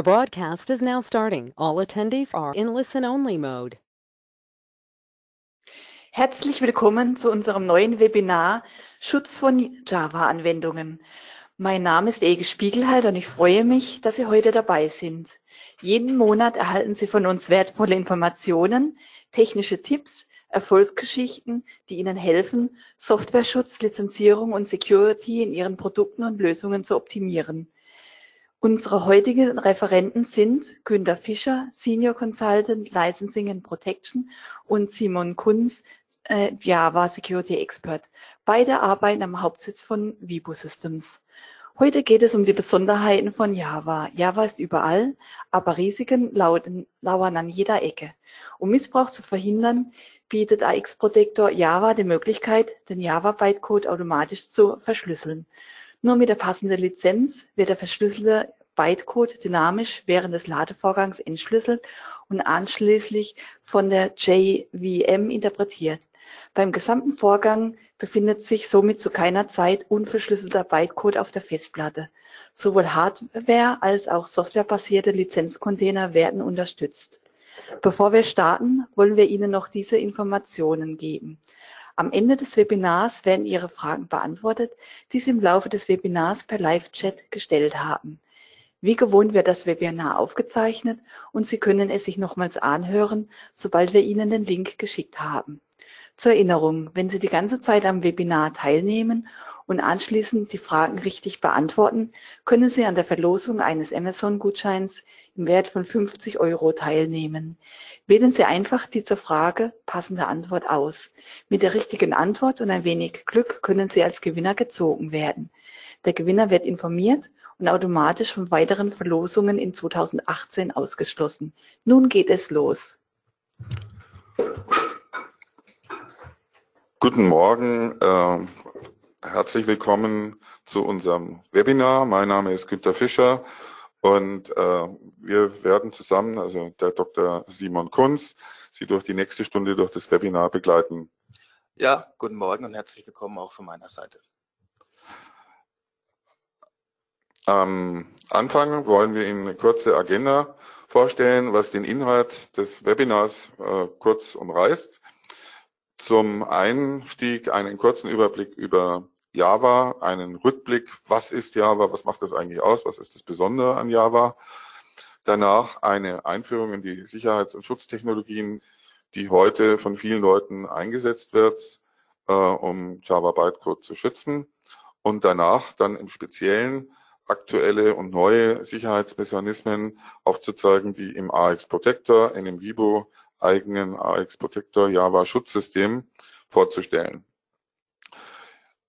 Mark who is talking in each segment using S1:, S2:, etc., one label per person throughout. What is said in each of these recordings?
S1: The broadcast is now starting. All attendees are in listen-only mode.
S2: Herzlich willkommen zu unserem neuen Webinar Schutz von Java-Anwendungen. Mein Name ist Ege Spiegelhalter und ich freue mich, dass Sie heute dabei sind. Jeden Monat erhalten Sie von uns wertvolle Informationen, technische Tipps, Erfolgsgeschichten, die Ihnen helfen, Softwareschutz, Lizenzierung und Security in Ihren Produkten und Lösungen zu optimieren. Unsere heutigen Referenten sind Günter Fischer, Senior Consultant Licensing and Protection und Simon Kunz, äh, Java Security Expert. Beide arbeiten am Hauptsitz von Vibo Systems. Heute geht es um die Besonderheiten von Java. Java ist überall, aber Risiken lauten, lauern an jeder Ecke. Um Missbrauch zu verhindern, bietet AX Protector Java die Möglichkeit, den Java-Bytecode automatisch zu verschlüsseln. Nur mit der passenden Lizenz wird der verschlüsselte Bytecode dynamisch während des Ladevorgangs entschlüsselt und anschließend von der JVM interpretiert. Beim gesamten Vorgang befindet sich somit zu keiner Zeit unverschlüsselter Bytecode auf der Festplatte. Sowohl Hardware- als auch softwarebasierte Lizenzcontainer werden unterstützt. Bevor wir starten, wollen wir Ihnen noch diese Informationen geben. Am Ende des Webinars werden Ihre Fragen beantwortet, die Sie im Laufe des Webinars per Live-Chat gestellt haben. Wie gewohnt wird das Webinar aufgezeichnet und Sie können es sich nochmals anhören, sobald wir Ihnen den Link geschickt haben. Zur Erinnerung, wenn Sie die ganze Zeit am Webinar teilnehmen und anschließend die Fragen richtig beantworten, können Sie an der Verlosung eines Amazon-Gutscheins im Wert von 50 Euro teilnehmen. Wählen Sie einfach die zur Frage passende Antwort aus. Mit der richtigen Antwort und ein wenig Glück können Sie als Gewinner gezogen werden. Der Gewinner wird informiert und automatisch von weiteren Verlosungen in 2018 ausgeschlossen. Nun geht es los.
S3: Guten Morgen, äh, herzlich willkommen zu unserem Webinar. Mein Name ist Günter Fischer und äh, wir werden zusammen, also der Dr. Simon Kunz, Sie durch die nächste Stunde durch das Webinar begleiten.
S4: Ja, guten Morgen und herzlich willkommen auch von meiner Seite.
S3: Am Anfang wollen wir Ihnen eine kurze Agenda vorstellen, was den Inhalt des Webinars äh, kurz umreißt. Zum Einstieg einen kurzen Überblick über Java, einen Rückblick, was ist Java, was macht das eigentlich aus, was ist das Besondere an Java. Danach eine Einführung in die Sicherheits- und Schutztechnologien, die heute von vielen Leuten eingesetzt wird, äh, um Java Bytecode zu schützen. Und danach dann im Speziellen aktuelle und neue Sicherheitsmechanismen aufzuzeigen, die im AX Protector, in dem Vibo eigenen AX Protector Java Schutzsystem vorzustellen.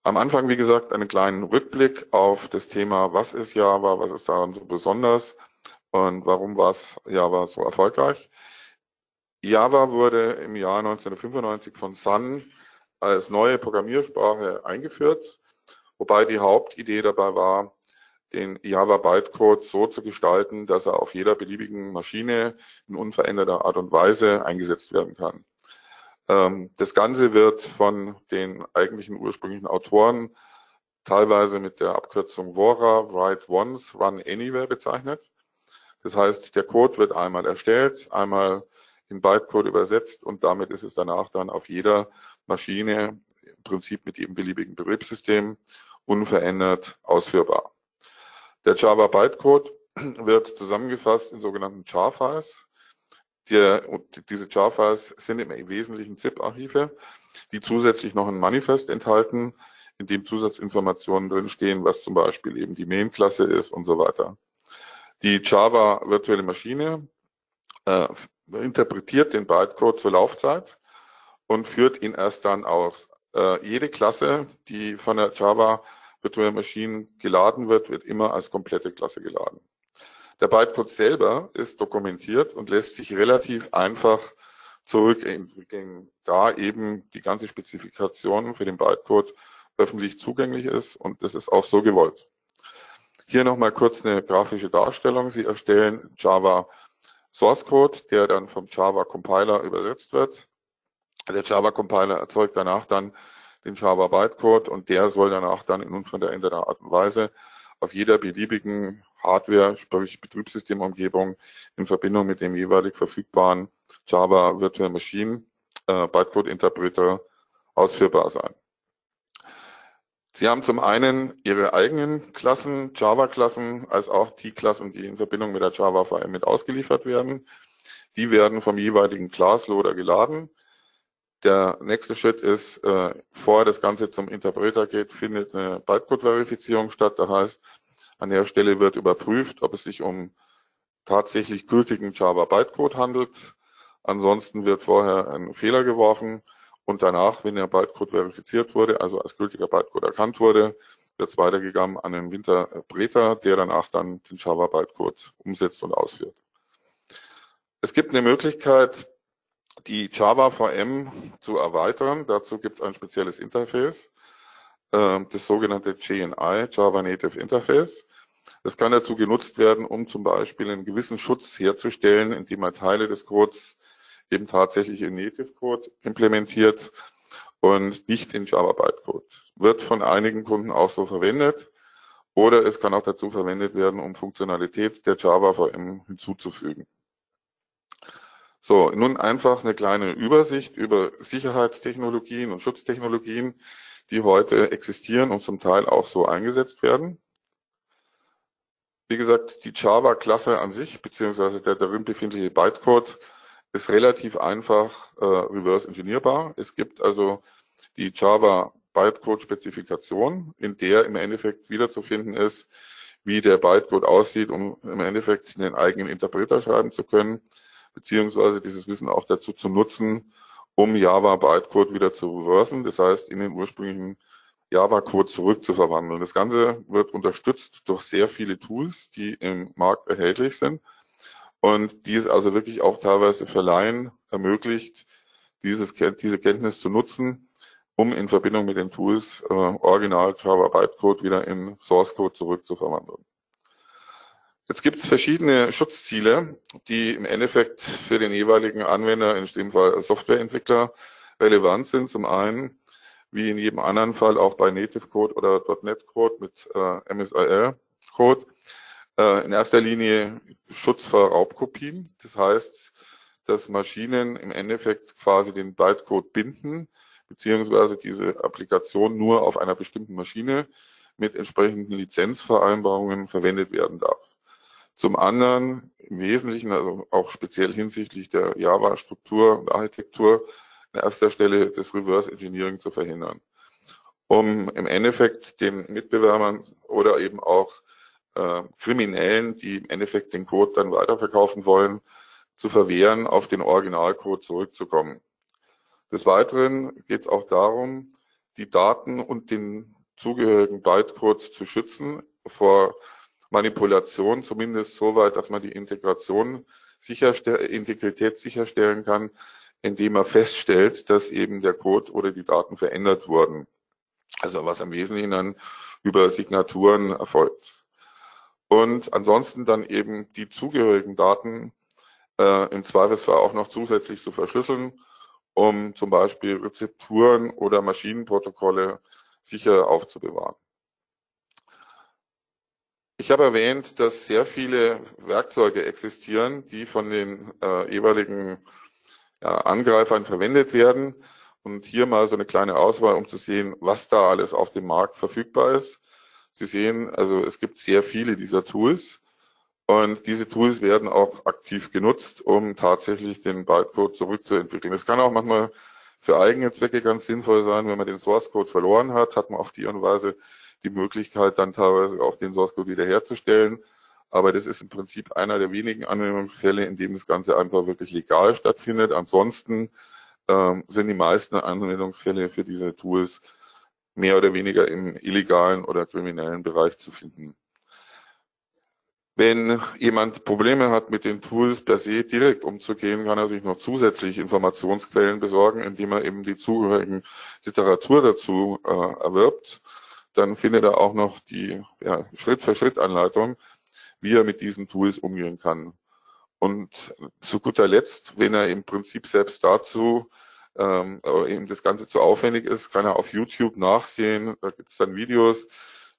S3: Am Anfang, wie gesagt, einen kleinen Rückblick auf das Thema, was ist Java, was ist daran so besonders und warum war es Java so erfolgreich. Java wurde im Jahr 1995 von Sun als neue Programmiersprache eingeführt, wobei die Hauptidee dabei war, den Java Bytecode so zu gestalten, dass er auf jeder beliebigen Maschine in unveränderter Art und Weise eingesetzt werden kann. Ähm, das Ganze wird von den eigentlichen ursprünglichen Autoren teilweise mit der Abkürzung WORA, Write Once, Run Anywhere bezeichnet. Das heißt, der Code wird einmal erstellt, einmal in Bytecode übersetzt und damit ist es danach dann auf jeder Maschine im Prinzip mit jedem beliebigen Betriebssystem unverändert ausführbar. Der Java Bytecode wird zusammengefasst in sogenannten Jar-Files. Die, diese Jar-Files sind im Wesentlichen ZIP-Archive, die zusätzlich noch ein Manifest enthalten, in dem Zusatzinformationen drinstehen, was zum Beispiel eben die Main-Klasse ist und so weiter. Die Java virtuelle Maschine äh, interpretiert den Bytecode zur Laufzeit und führt ihn erst dann aus. Äh, jede Klasse, die von der Java Virtual Machine geladen wird, wird immer als komplette Klasse geladen. Der Bytecode selber ist dokumentiert und lässt sich relativ einfach zurückentwickeln, da eben die ganze Spezifikation für den Bytecode öffentlich zugänglich ist und das ist auch so gewollt. Hier nochmal kurz eine grafische Darstellung. Sie erstellen Java Source Code, der dann vom Java Compiler übersetzt wird. Der Java Compiler erzeugt danach dann den Java Bytecode und der soll danach dann in unveränderter Art und Weise auf jeder beliebigen Hardware, sprich Betriebssystemumgebung, in Verbindung mit dem jeweilig verfügbaren Java Virtual Machine äh, Bytecode Interpreter ausführbar sein. Sie haben zum einen Ihre eigenen Klassen, Java-Klassen, als auch die Klassen, die in Verbindung mit der Java VM mit ausgeliefert werden. Die werden vom jeweiligen Classloader geladen. Der nächste Schritt ist, äh, bevor das Ganze zum Interpreter geht, findet eine Bytecode-Verifizierung statt. Das heißt, an der Stelle wird überprüft, ob es sich um tatsächlich gültigen Java Bytecode handelt. Ansonsten wird vorher ein Fehler geworfen und danach, wenn der Bytecode verifiziert wurde, also als gültiger Bytecode erkannt wurde, wird es weitergegangen an den Interpreter, der danach dann den Java Bytecode umsetzt und ausführt. Es gibt eine Möglichkeit, die Java VM zu erweitern. Dazu gibt es ein spezielles Interface, äh, das sogenannte JNI, Java Native Interface. Das kann dazu genutzt werden, um zum Beispiel einen gewissen Schutz herzustellen, indem man Teile des Codes eben tatsächlich in Native Code implementiert und nicht in Java Bytecode. Wird von einigen Kunden auch so verwendet oder es kann auch dazu verwendet werden, um Funktionalität der Java VM hinzuzufügen. So, nun einfach eine kleine Übersicht über Sicherheitstechnologien und Schutztechnologien, die heute existieren und zum Teil auch so eingesetzt werden. Wie gesagt, die Java-Klasse an sich, beziehungsweise der darin befindliche Bytecode, ist relativ einfach äh, reverse engineerbar. Es gibt also die Java Bytecode-Spezifikation, in der im Endeffekt wiederzufinden ist, wie der Bytecode aussieht, um im Endeffekt einen eigenen Interpreter schreiben zu können, beziehungsweise dieses Wissen auch dazu zu nutzen, um Java Bytecode wieder zu reversen, das heißt in den ursprünglichen Java-Code zurückzuverwandeln. Das Ganze wird unterstützt durch sehr viele Tools, die im Markt erhältlich sind und die es also wirklich auch teilweise für Laien ermöglicht, dieses, diese Kenntnis zu nutzen, um in Verbindung mit den Tools äh, Original Java Bytecode wieder in Source Code zurückzuverwandeln. Jetzt gibt es verschiedene Schutzziele, die im Endeffekt für den jeweiligen Anwender, in dem Fall Softwareentwickler, relevant sind. Zum einen wie in jedem anderen Fall auch bei Native Code oder .NET Code mit äh, MSIL Code. Äh, in erster Linie Schutz vor Raubkopien. Das heißt, dass Maschinen im Endeffekt quasi den Bytecode binden, beziehungsweise diese Applikation nur auf einer bestimmten Maschine mit entsprechenden Lizenzvereinbarungen verwendet werden darf. Zum anderen im Wesentlichen, also auch speziell hinsichtlich der Java-Struktur und Architektur, an erster Stelle das Reverse Engineering zu verhindern, um im Endeffekt den Mitbewerbern oder eben auch äh, Kriminellen, die im Endeffekt den Code dann weiterverkaufen wollen, zu verwehren, auf den Originalcode zurückzukommen. Des Weiteren geht es auch darum, die Daten und den zugehörigen Bytecode zu schützen vor Manipulation, zumindest so weit, dass man die Integration sicherstell Integrität sicherstellen kann, indem er feststellt, dass eben der Code oder die Daten verändert wurden. Also was im Wesentlichen dann über Signaturen erfolgt. Und ansonsten dann eben die zugehörigen Daten äh, im Zweifelsfall auch noch zusätzlich zu verschlüsseln, um zum Beispiel Rezepturen oder Maschinenprotokolle sicher aufzubewahren. Ich habe erwähnt, dass sehr viele Werkzeuge existieren, die von den äh, jeweiligen ja, Angreifern verwendet werden. Und hier mal so eine kleine Auswahl, um zu sehen, was da alles auf dem Markt verfügbar ist. Sie sehen, also es gibt sehr viele dieser Tools. Und diese Tools werden auch aktiv genutzt, um tatsächlich den Bytecode zurückzuentwickeln. Es kann auch manchmal für eigene Zwecke ganz sinnvoll sein, wenn man den Source Code verloren hat, hat man auf die Art und Weise die Möglichkeit, dann teilweise auch den Source Code wiederherzustellen. Aber das ist im Prinzip einer der wenigen Anwendungsfälle, in dem das Ganze einfach wirklich legal stattfindet. Ansonsten ähm, sind die meisten Anwendungsfälle für diese Tools mehr oder weniger im illegalen oder kriminellen Bereich zu finden. Wenn jemand Probleme hat, mit den Tools per se direkt umzugehen, kann er sich noch zusätzlich Informationsquellen besorgen, indem er eben die zugehörigen Literatur dazu äh, erwirbt. Dann findet er auch noch die ja, Schritt-für-Schritt-Anleitung, wie er mit diesen Tools umgehen kann. Und zu guter Letzt, wenn er im Prinzip selbst dazu ähm, eben das Ganze zu aufwendig ist, kann er auf YouTube nachsehen. Da gibt es dann Videos,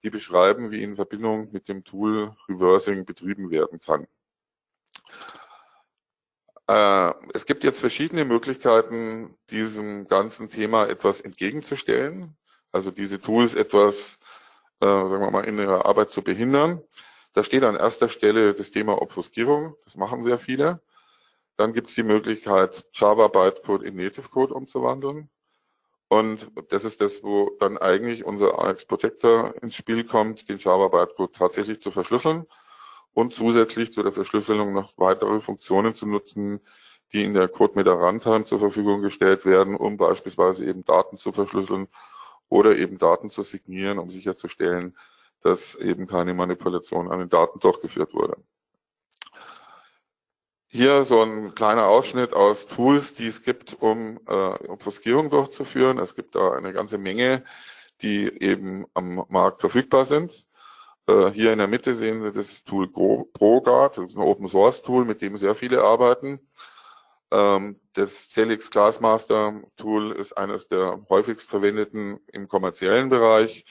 S3: die beschreiben, wie in Verbindung mit dem Tool Reversing betrieben werden kann. Äh, es gibt jetzt verschiedene Möglichkeiten, diesem ganzen Thema etwas entgegenzustellen, also diese Tools etwas, äh, sagen wir mal, in ihrer Arbeit zu behindern. Da steht an erster Stelle das Thema Obfuskierung, das machen sehr viele. Dann gibt es die Möglichkeit, Java Bytecode in Native Code umzuwandeln. Und das ist das, wo dann eigentlich unser AX Protector ins Spiel kommt, den Java Bytecode tatsächlich zu verschlüsseln und zusätzlich zu der Verschlüsselung noch weitere Funktionen zu nutzen, die in der CodeMeter Runtime zur Verfügung gestellt werden, um beispielsweise eben Daten zu verschlüsseln oder eben Daten zu signieren, um sicherzustellen, dass eben keine Manipulation an den Daten durchgeführt wurde. Hier so ein kleiner Ausschnitt aus Tools, die es gibt, um äh, Obfuskierung durchzuführen. Es gibt da eine ganze Menge, die eben am Markt verfügbar sind. Äh, hier in der Mitte sehen Sie das Tool ProGuard, das ist ein Open Source Tool, mit dem sehr viele arbeiten. Ähm, das Celix Glassmaster Tool ist eines der häufigst verwendeten im kommerziellen Bereich.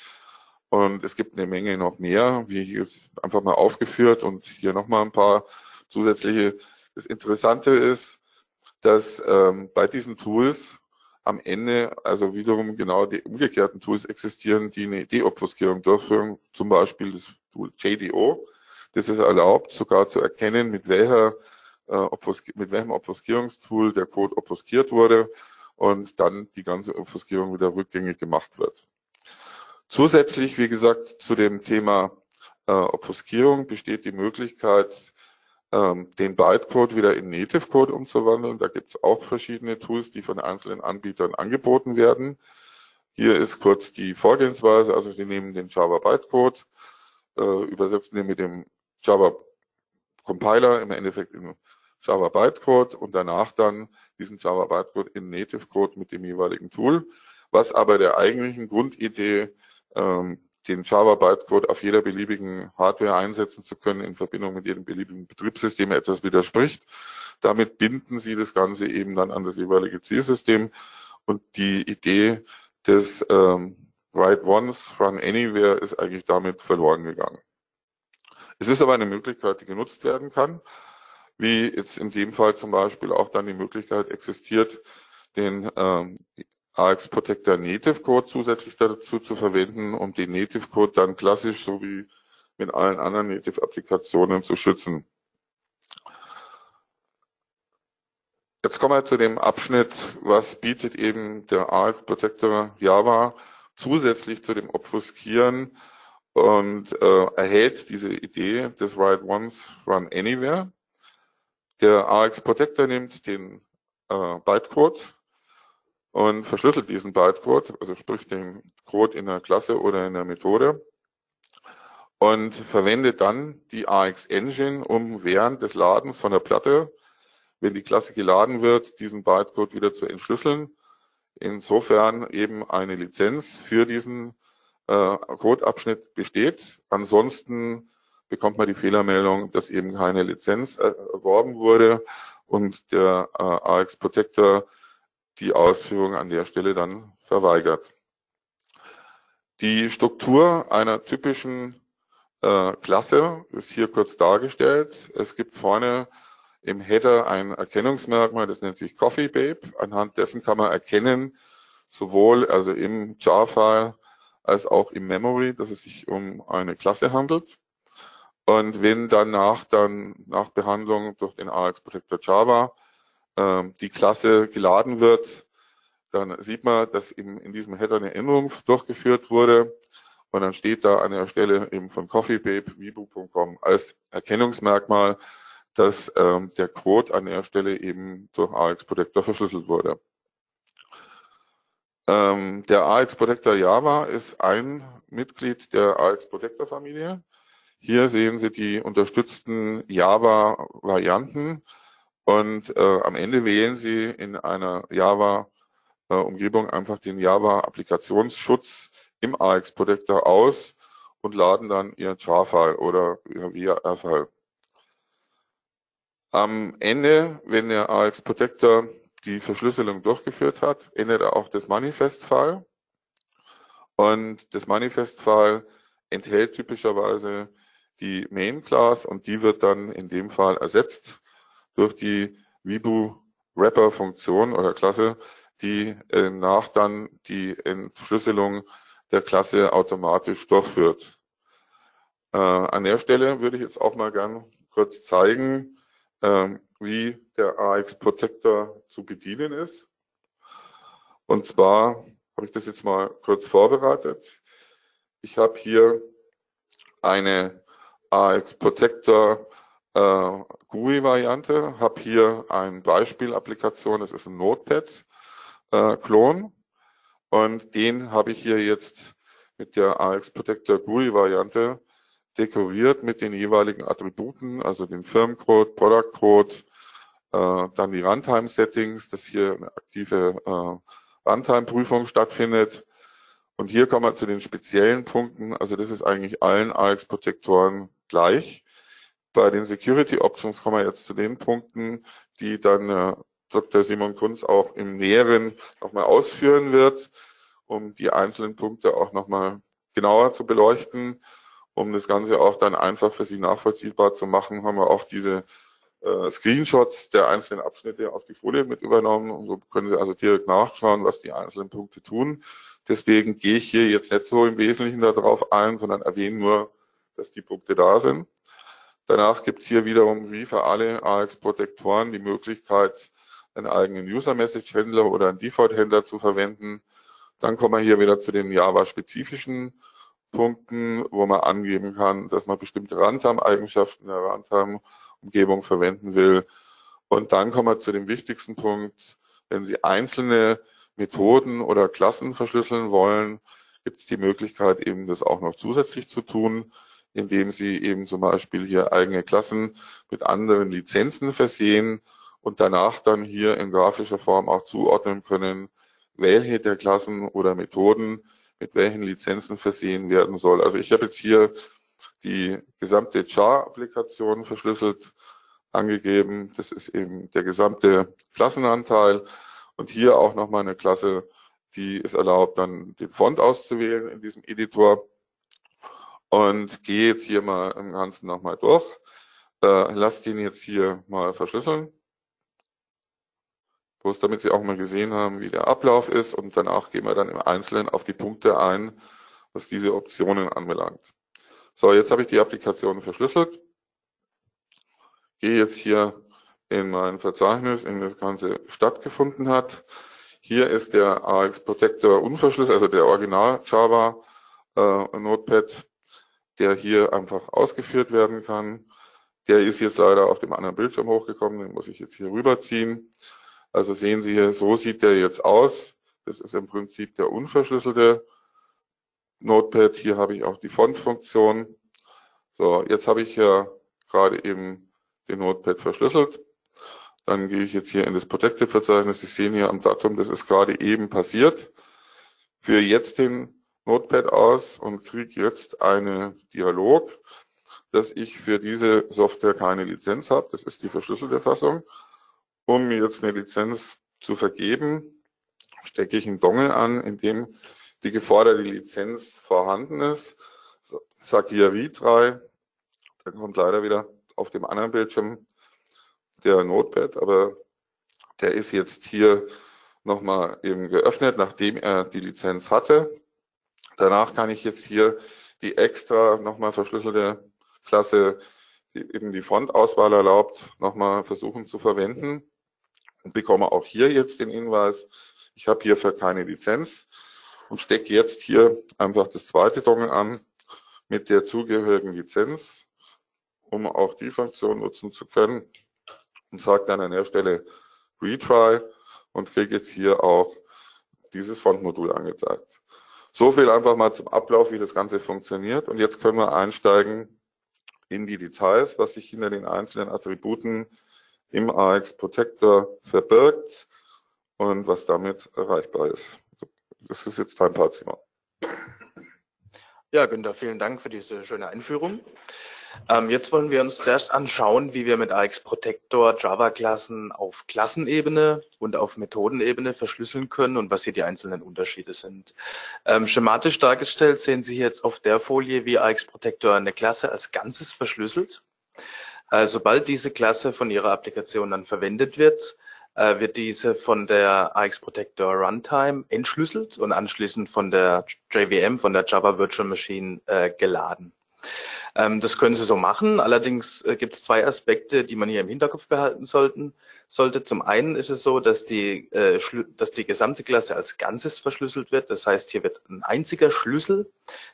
S3: Und es gibt eine Menge noch mehr, wie hier einfach mal aufgeführt und hier nochmal ein paar zusätzliche. Das Interessante ist, dass ähm, bei diesen Tools am Ende also wiederum genau die umgekehrten Tools existieren, die eine Deobfuskierung durchführen, zum Beispiel das Tool JDO. Das ist erlaubt, sogar zu erkennen, mit, welcher, äh, mit welchem Obfuskierungstool der Code obfuskiert wurde und dann die ganze Obfuskierung wieder rückgängig gemacht wird. Zusätzlich, wie gesagt, zu dem Thema äh, Obfuskierung besteht die Möglichkeit, ähm, den Bytecode wieder in Native Code umzuwandeln. Da gibt es auch verschiedene Tools, die von einzelnen Anbietern angeboten werden. Hier ist kurz die Vorgehensweise. Also Sie nehmen den Java Bytecode, äh, übersetzen den mit dem Java Compiler im Endeffekt in Java Bytecode und danach dann diesen Java Bytecode in Native Code mit dem jeweiligen Tool, was aber der eigentlichen Grundidee ähm, den Java Bytecode auf jeder beliebigen Hardware einsetzen zu können, in Verbindung mit jedem beliebigen Betriebssystem etwas widerspricht. Damit binden Sie das Ganze eben dann an das jeweilige Zielsystem. Und die Idee des ähm, Write Once, Run Anywhere ist eigentlich damit verloren gegangen. Es ist aber eine Möglichkeit, die genutzt werden kann, wie jetzt in dem Fall zum Beispiel auch dann die Möglichkeit existiert, den ähm, AX Protector Native Code zusätzlich dazu zu verwenden, um den Native Code dann klassisch so wie mit allen anderen Native Applikationen zu schützen. Jetzt kommen wir zu dem Abschnitt, was bietet eben der AX Protector Java zusätzlich zu dem Obfuskieren und äh, erhält diese Idee des Write Once, Run Anywhere. Der AX Protector nimmt den äh, Bytecode und verschlüsselt diesen Bytecode, also sprich den Code in der Klasse oder in der Methode und verwendet dann die AX Engine, um während des Ladens von der Platte, wenn die Klasse geladen wird, diesen Bytecode wieder zu entschlüsseln. Insofern eben eine Lizenz für diesen äh, Codeabschnitt besteht. Ansonsten bekommt man die Fehlermeldung, dass eben keine Lizenz erworben wurde und der äh, AX Protector die Ausführung an der Stelle dann verweigert. Die Struktur einer typischen äh, Klasse ist hier kurz dargestellt. Es gibt vorne im Header ein Erkennungsmerkmal, das nennt sich Coffee Babe. Anhand dessen kann man erkennen, sowohl also im Jar-File als auch im Memory, dass es sich um eine Klasse handelt. Und wenn danach dann nach Behandlung durch den AX Protector Java die Klasse geladen wird, dann sieht man, dass eben in diesem Header eine Änderung durchgeführt wurde. Und dann steht da an der Stelle eben von CoffeeBabe, vibu.com als Erkennungsmerkmal, dass ähm, der Code an der Stelle eben durch AX Protector verschlüsselt wurde. Ähm, der AX Protector Java ist ein Mitglied der AX Protector Familie. Hier sehen Sie die unterstützten Java-Varianten. Und äh, am Ende wählen Sie in einer Java-Umgebung äh, einfach den Java-Applikationsschutz im AX-Protector aus und laden dann Ihren Jar-File oder Ihr VR-File. Am Ende, wenn der AX-Protector die Verschlüsselung durchgeführt hat, endet er auch das Manifest-File. Und das Manifest-File enthält typischerweise die Main Class und die wird dann in dem Fall ersetzt durch die Vibu Wrapper Funktion oder Klasse, die äh, nach dann die Entschlüsselung der Klasse automatisch durchführt. Äh, an der Stelle würde ich jetzt auch mal gern kurz zeigen, äh, wie der AX Protector zu bedienen ist. Und zwar habe ich das jetzt mal kurz vorbereitet. Ich habe hier eine AX Protector äh, GUI-Variante, habe hier eine Beispielapplikation, das ist ein Notepad-Klon. Äh, und den habe ich hier jetzt mit der AX Protector GUI-Variante dekoriert mit den jeweiligen Attributen, also den Firmencode, Product Code, äh, dann die Runtime-Settings, dass hier eine aktive äh, Runtime-Prüfung stattfindet. Und hier kommen wir zu den speziellen Punkten. Also das ist eigentlich allen AX-Protektoren gleich. Bei den Security Options kommen wir jetzt zu den Punkten, die dann äh, Dr. Simon Kunz auch im Näheren nochmal ausführen wird, um die einzelnen Punkte auch nochmal genauer zu beleuchten. Um das Ganze auch dann einfach für Sie nachvollziehbar zu machen, haben wir auch diese äh, Screenshots der einzelnen Abschnitte auf die Folie mit übernommen. Und so können Sie also direkt nachschauen, was die einzelnen Punkte tun. Deswegen gehe ich hier jetzt nicht so im Wesentlichen darauf ein, sondern erwähne nur, dass die Punkte da sind. Danach gibt es hier wiederum wie für alle AX-Protektoren die Möglichkeit, einen eigenen User-Message-Händler oder einen Default-Händler zu verwenden. Dann kommen wir hier wieder zu den Java-spezifischen Punkten, wo man angeben kann, dass man bestimmte Runtime-Eigenschaften der Runtime-Umgebung verwenden will. Und dann kommen wir zu dem wichtigsten Punkt. Wenn Sie einzelne Methoden oder Klassen verschlüsseln wollen, gibt es die Möglichkeit, eben das auch noch zusätzlich zu tun indem sie eben zum Beispiel hier eigene Klassen mit anderen Lizenzen versehen und danach dann hier in grafischer Form auch zuordnen können, welche der Klassen oder Methoden mit welchen Lizenzen versehen werden soll. Also ich habe jetzt hier die gesamte Char-Applikation verschlüsselt angegeben. Das ist eben der gesamte Klassenanteil und hier auch nochmal eine Klasse, die es erlaubt, dann den Font auszuwählen in diesem Editor und gehe jetzt hier mal im Ganzen nochmal durch. Äh, lasst ihn jetzt hier mal verschlüsseln. Bloß damit Sie auch mal gesehen haben, wie der Ablauf ist und danach gehen wir dann im Einzelnen auf die Punkte ein, was diese Optionen anbelangt. So, jetzt habe ich die Applikation verschlüsselt. Gehe jetzt hier in mein Verzeichnis, in das Ganze stattgefunden hat. Hier ist der AX Protector unverschlüsselt, also der Original Java äh, Notepad der hier einfach ausgeführt werden kann. Der ist jetzt leider auf dem anderen Bildschirm hochgekommen, den muss ich jetzt hier rüberziehen. Also sehen Sie hier, so sieht der jetzt aus. Das ist im Prinzip der unverschlüsselte Notepad. Hier habe ich auch die Font-Funktion. So, jetzt habe ich ja gerade eben den Notepad verschlüsselt. Dann gehe ich jetzt hier in das Protected-Verzeichnis. Sie sehen hier am Datum, das ist gerade eben passiert. Für jetzt den Notepad aus und kriege jetzt einen Dialog, dass ich für diese Software keine Lizenz habe. Das ist die verschlüsselte Fassung. Um mir jetzt eine Lizenz zu vergeben, stecke ich einen Dongle an, in dem die geforderte Lizenz vorhanden ist. Sag hier Retry. Dann kommt leider wieder auf dem anderen Bildschirm der Notepad, aber der ist jetzt hier nochmal eben geöffnet, nachdem er die Lizenz hatte. Danach kann ich jetzt hier die extra nochmal verschlüsselte Klasse, die eben die Frontauswahl erlaubt, nochmal versuchen zu verwenden und bekomme auch hier jetzt den Hinweis, ich habe hierfür keine Lizenz und stecke jetzt hier einfach das zweite Dongle an mit der zugehörigen Lizenz, um auch die Funktion nutzen zu können und sage dann an der Stelle Retry und kriege jetzt hier auch dieses Frontmodul angezeigt. So viel einfach mal zum Ablauf, wie das Ganze funktioniert. Und jetzt können wir einsteigen in die Details, was sich hinter den einzelnen Attributen im AX Protector verbirgt und was damit erreichbar ist. Das ist jetzt dein Part, Simon.
S4: Ja, Günther, vielen Dank für diese schöne Einführung. Ähm, jetzt wollen wir uns zuerst anschauen, wie wir mit AX Protector Java-Klassen auf Klassenebene und auf Methodenebene verschlüsseln können und was hier die einzelnen Unterschiede sind. Ähm, schematisch dargestellt sehen Sie jetzt auf der Folie, wie AX Protector eine Klasse als Ganzes verschlüsselt. Äh, sobald diese Klasse von Ihrer Applikation dann verwendet wird, äh, wird diese von der AX Protector Runtime entschlüsselt und anschließend von der JVM, von der Java Virtual Machine äh, geladen. Ähm, das können Sie so machen. Allerdings äh, gibt es zwei Aspekte, die man hier im Hinterkopf behalten sollten, sollte. Zum einen ist es so, dass die, äh, dass die gesamte Klasse als Ganzes verschlüsselt wird. Das heißt, hier wird ein einziger Schlüssel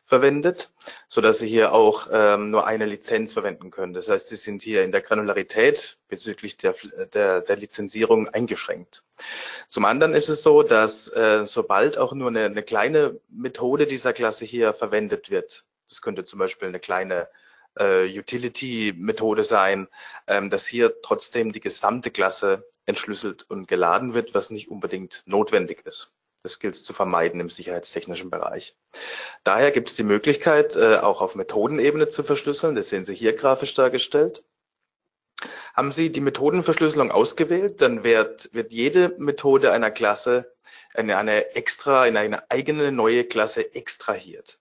S4: verwendet, so dass Sie hier auch ähm, nur eine Lizenz verwenden können. Das heißt, Sie sind hier in der Granularität bezüglich der, der, der Lizenzierung eingeschränkt. Zum anderen ist es so, dass äh, sobald auch nur eine, eine kleine Methode dieser Klasse hier verwendet wird, das könnte zum Beispiel eine kleine äh, Utility-Methode sein, ähm, dass hier trotzdem die gesamte Klasse entschlüsselt und geladen wird, was nicht unbedingt notwendig ist. Das gilt zu vermeiden im sicherheitstechnischen Bereich. Daher gibt es die Möglichkeit, äh, auch auf Methodenebene zu verschlüsseln. Das sehen Sie hier grafisch dargestellt. Haben Sie die Methodenverschlüsselung ausgewählt, dann wird, wird jede Methode einer Klasse in eine extra, in eine eigene neue Klasse extrahiert.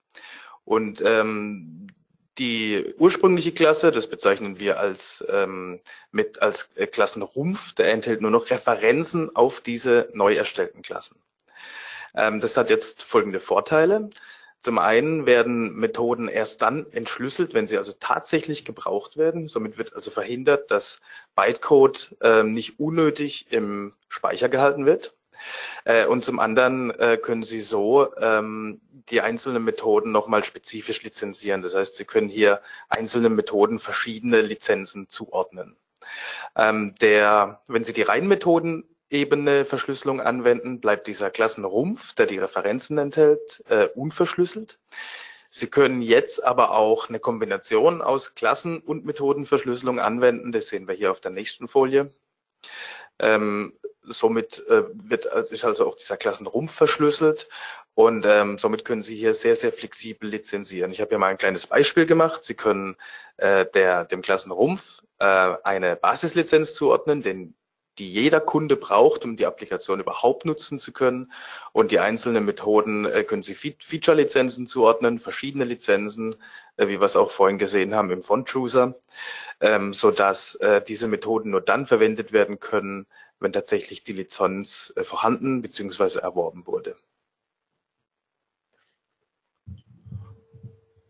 S4: Und ähm, die ursprüngliche Klasse, das bezeichnen wir als, ähm, mit, als äh, Klassenrumpf, der enthält nur noch Referenzen auf diese neu erstellten Klassen. Ähm, das hat jetzt folgende Vorteile. Zum einen werden Methoden erst dann entschlüsselt, wenn sie also tatsächlich gebraucht werden. Somit wird also verhindert, dass Bytecode ähm, nicht unnötig im Speicher gehalten wird. Äh, und zum anderen äh, können Sie so ähm, die einzelnen Methoden nochmal spezifisch lizenzieren. Das heißt, Sie können hier einzelnen Methoden verschiedene Lizenzen zuordnen. Ähm, der, wenn Sie die Reihenmethodenebene Verschlüsselung anwenden, bleibt dieser Klassenrumpf, der die Referenzen enthält, äh, unverschlüsselt. Sie können jetzt aber auch eine Kombination aus Klassen- und Methodenverschlüsselung anwenden. Das sehen wir hier auf der nächsten Folie. Ähm, somit äh, wird, also ist also auch dieser Klassenrumpf verschlüsselt und ähm, somit können Sie hier sehr, sehr flexibel lizenzieren. Ich habe hier mal ein kleines Beispiel gemacht. Sie können äh, der, dem Klassenrumpf äh, eine Basislizenz zuordnen, den die jeder Kunde braucht, um die Applikation überhaupt nutzen zu können. Und die einzelnen Methoden äh, können Sie Feature-Lizenzen zuordnen, verschiedene Lizenzen, äh, wie wir es auch vorhin gesehen haben im Font-Chooser, ähm, sodass äh, diese Methoden nur dann verwendet werden können, wenn tatsächlich die Lizenz äh, vorhanden bzw. erworben wurde.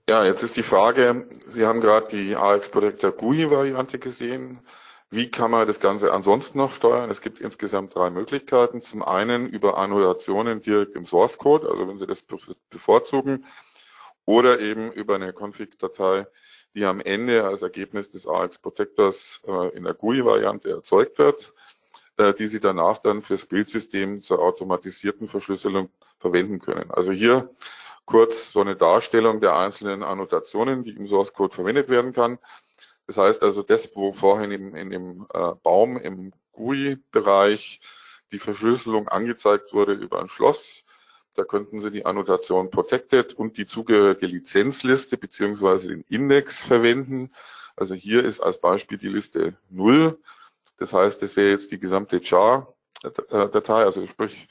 S3: Ja, jetzt ist die Frage, Sie haben gerade die AX Protector GUI-Variante gesehen. Wie kann man das Ganze ansonsten noch steuern? Es gibt insgesamt drei Möglichkeiten. Zum einen über Annotationen direkt im Source Code, also wenn Sie das bevorzugen, oder eben über eine Config-Datei, die am Ende als Ergebnis des AX Protectors äh, in der GUI-Variante erzeugt wird. Äh, die Sie danach dann fürs Bildsystem zur automatisierten Verschlüsselung verwenden können. Also hier kurz so eine Darstellung der einzelnen Annotationen, die im Source Code verwendet werden kann. Das heißt also, das, wo vorhin im, in dem äh, Baum im GUI-Bereich die Verschlüsselung angezeigt wurde über ein Schloss, da könnten Sie die Annotation Protected und die zugehörige Lizenzliste beziehungsweise den Index verwenden. Also hier ist als Beispiel die Liste 0 das heißt, das wäre jetzt die gesamte Char-Datei, also sprich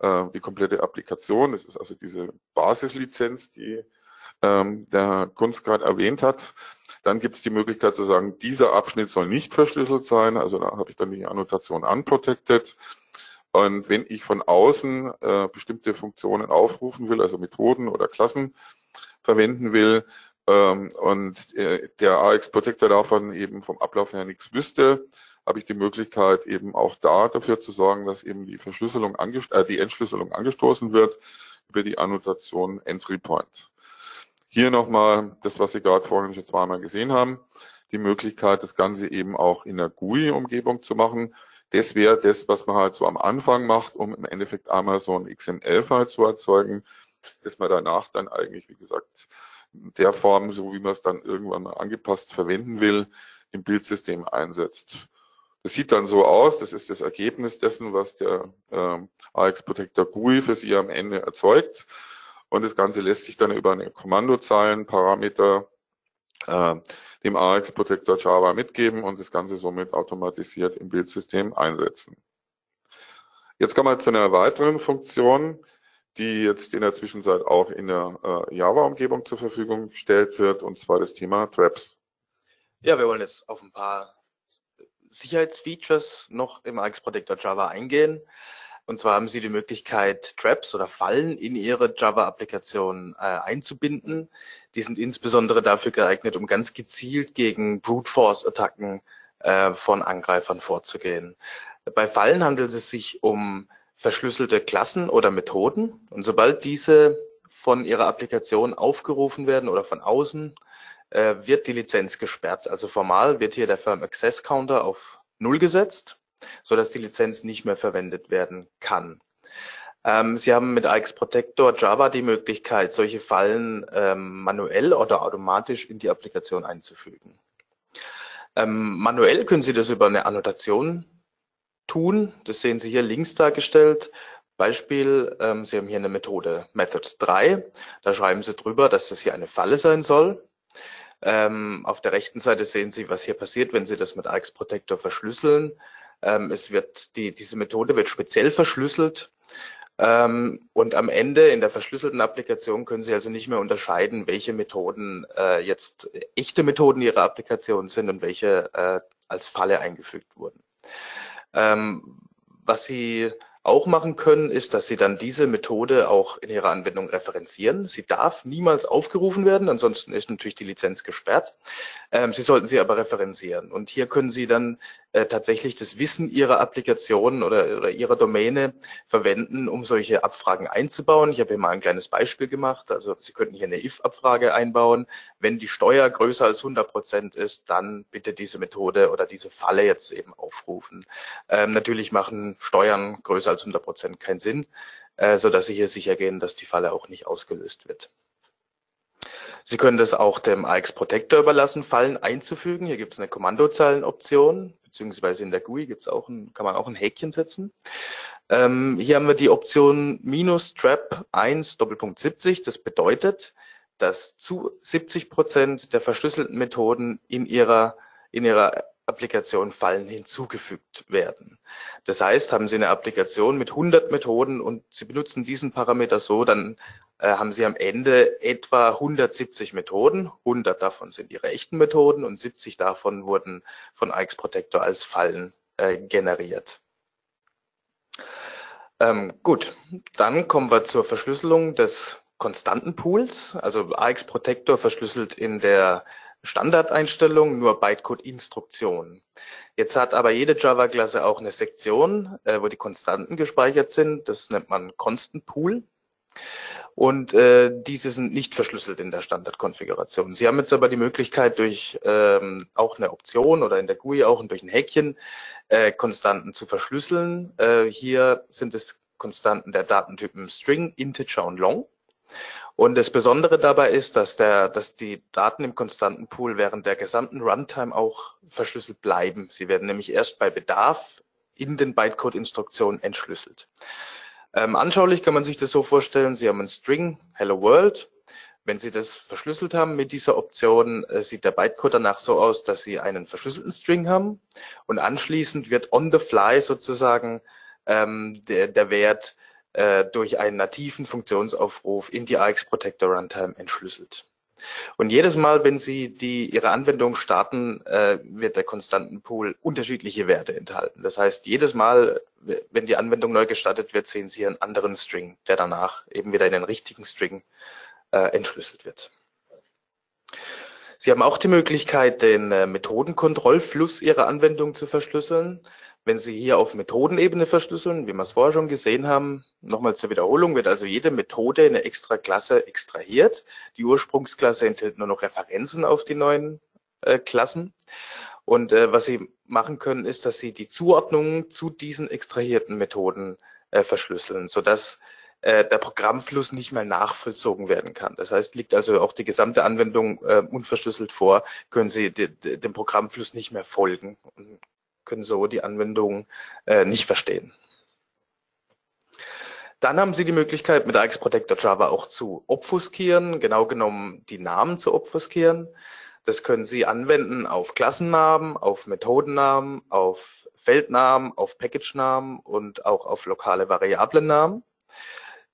S3: äh, die komplette Applikation. Das ist also diese Basislizenz, die ähm, der Kunst gerade erwähnt hat. Dann gibt es die Möglichkeit zu sagen, dieser Abschnitt soll nicht verschlüsselt sein. Also da habe ich dann die Annotation unprotected. Und wenn ich von außen äh, bestimmte Funktionen aufrufen will, also Methoden oder Klassen verwenden will, ähm, und äh, der AX Protector davon eben vom Ablauf her nichts wüsste, habe ich die Möglichkeit, eben auch da dafür zu sorgen, dass eben die Verschlüsselung, äh, die Entschlüsselung angestoßen wird über die Annotation Entry Point. Hier nochmal das, was Sie gerade vorhin schon zweimal gesehen haben, die Möglichkeit, das Ganze eben auch in der GUI-Umgebung zu machen. Das wäre das, was man halt so am Anfang macht, um im Endeffekt einmal so ein XML-File zu erzeugen, dass man danach dann eigentlich, wie gesagt, der Form, so wie man es dann irgendwann mal angepasst verwenden will, im Bildsystem einsetzt. Das sieht dann so aus, das ist das Ergebnis dessen, was der äh, AX Protector GUI für Sie am Ende erzeugt. Und das Ganze lässt sich dann über eine Kommandozeilenparameter äh, dem AX Protector Java mitgeben und das Ganze somit automatisiert im Bildsystem einsetzen. Jetzt kommen wir zu einer weiteren Funktion, die jetzt in der Zwischenzeit auch in der äh, Java-Umgebung zur Verfügung gestellt wird, und zwar das Thema Traps.
S4: Ja, wir wollen jetzt auf ein paar Sicherheitsfeatures noch im AX Protector Java eingehen. Und zwar haben Sie die Möglichkeit, Traps oder Fallen in Ihre Java-Applikation äh, einzubinden. Die sind insbesondere dafür geeignet, um ganz gezielt gegen Brute Force-Attacken äh, von Angreifern vorzugehen. Bei Fallen handelt es sich um verschlüsselte Klassen oder Methoden. Und sobald diese von Ihrer Applikation aufgerufen werden oder von außen, äh, wird die Lizenz gesperrt. Also formal wird hier der Firm Access Counter auf Null gesetzt so dass die Lizenz nicht mehr verwendet werden kann. Ähm, Sie haben mit AX Protector Java die Möglichkeit, solche Fallen ähm, manuell oder automatisch in die Applikation einzufügen. Ähm, manuell können Sie das über eine Annotation tun. Das sehen Sie hier links dargestellt. Beispiel, ähm, Sie haben hier eine Methode Method 3. Da schreiben Sie drüber, dass das hier eine Falle sein soll. Ähm, auf der rechten Seite sehen Sie, was hier passiert, wenn Sie das mit AX Protector verschlüsseln. Ähm, es wird die, diese Methode wird speziell verschlüsselt. Ähm, und am Ende in der verschlüsselten Applikation können Sie also nicht mehr unterscheiden, welche Methoden äh, jetzt echte Methoden Ihrer Applikation sind und welche äh, als Falle eingefügt wurden. Ähm, was Sie auch machen können, ist, dass Sie dann diese Methode auch in Ihrer Anwendung referenzieren. Sie darf niemals aufgerufen werden, ansonsten ist natürlich die Lizenz gesperrt. Ähm, Sie sollten sie aber referenzieren. Und hier können Sie dann äh, tatsächlich das Wissen Ihrer Applikation oder, oder Ihrer Domäne verwenden, um solche Abfragen einzubauen. Ich habe hier mal ein kleines Beispiel gemacht. Also Sie könnten hier eine if-Abfrage einbauen. Wenn die Steuer größer als 100 Prozent ist, dann bitte diese Methode oder diese Falle jetzt eben aufrufen. Ähm, natürlich machen Steuern größer als 100 Prozent keinen Sinn, äh, so dass Sie hier sicher gehen, dass die Falle auch nicht ausgelöst wird. Sie können das auch dem AX Protector überlassen, Fallen einzufügen. Hier gibt es eine Kommandozeilenoption, beziehungsweise in der GUI gibt's auch ein, kann man auch ein Häkchen setzen. Ähm, hier haben wir die Option minus trap 1 Doppelpunkt 70. Das bedeutet, dass zu 70 Prozent der verschlüsselten Methoden in ihrer, in ihrer Applikation Fallen hinzugefügt werden. Das heißt, haben Sie eine Applikation mit 100 Methoden und Sie benutzen diesen Parameter so, dann äh, haben Sie am Ende etwa 170 Methoden. 100 davon sind Ihre echten Methoden und 70 davon wurden von AX Protector als Fallen äh, generiert. Ähm, gut, dann kommen wir zur Verschlüsselung des konstanten Pools. Also AX Protector verschlüsselt in der Standardeinstellung nur Bytecode-Instruktionen. Jetzt hat aber jede Java-Klasse auch eine Sektion, äh, wo die Konstanten gespeichert sind. Das nennt man Constant Pool. Und äh, diese sind nicht verschlüsselt in der Standardkonfiguration. Sie haben jetzt aber die Möglichkeit, durch ähm, auch eine Option oder in der GUI auch und durch ein Häkchen äh, Konstanten zu verschlüsseln. Äh, hier sind es Konstanten der Datentypen String, Integer und Long. Und das Besondere dabei ist, dass, der, dass die Daten im konstanten Pool während der gesamten Runtime auch verschlüsselt bleiben. Sie werden nämlich erst bei Bedarf in den Bytecode-Instruktionen entschlüsselt. Ähm, anschaulich kann man sich das so vorstellen, Sie haben ein String Hello World. Wenn Sie das verschlüsselt haben mit dieser Option, äh, sieht der Bytecode danach so aus, dass Sie einen verschlüsselten String haben und anschließend wird on the fly sozusagen ähm, der, der Wert äh, durch einen nativen Funktionsaufruf in die AX Protector Runtime entschlüsselt. Und jedes Mal, wenn Sie die, Ihre Anwendung starten, äh, wird der konstanten Pool unterschiedliche Werte enthalten. Das heißt, jedes Mal, wenn die Anwendung neu gestartet wird, sehen Sie einen anderen String, der danach eben wieder in den richtigen String äh, entschlüsselt wird. Sie haben auch die Möglichkeit, den äh, Methodenkontrollfluss Ihrer Anwendung zu verschlüsseln. Wenn Sie hier auf Methodenebene verschlüsseln, wie wir es vorher schon gesehen haben, nochmal zur Wiederholung, wird also jede Methode in eine extra Klasse extrahiert. Die Ursprungsklasse enthält nur noch Referenzen auf die neuen äh, Klassen. Und äh, was Sie machen können, ist, dass Sie die Zuordnung zu diesen extrahierten Methoden äh, verschlüsseln, sodass äh, der Programmfluss nicht mehr nachvollzogen werden kann. Das heißt, liegt also auch die gesamte Anwendung äh, unverschlüsselt vor, können Sie de, de, dem Programmfluss nicht mehr folgen und können so die Anwendung äh, nicht verstehen. Dann haben Sie die Möglichkeit, mit AX Protector Java auch zu obfuskieren, genau genommen die Namen zu obfuskieren. Das können Sie anwenden auf Klassennamen, auf Methodennamen, auf Feldnamen, auf Package-Namen und auch auf lokale Variablennamen.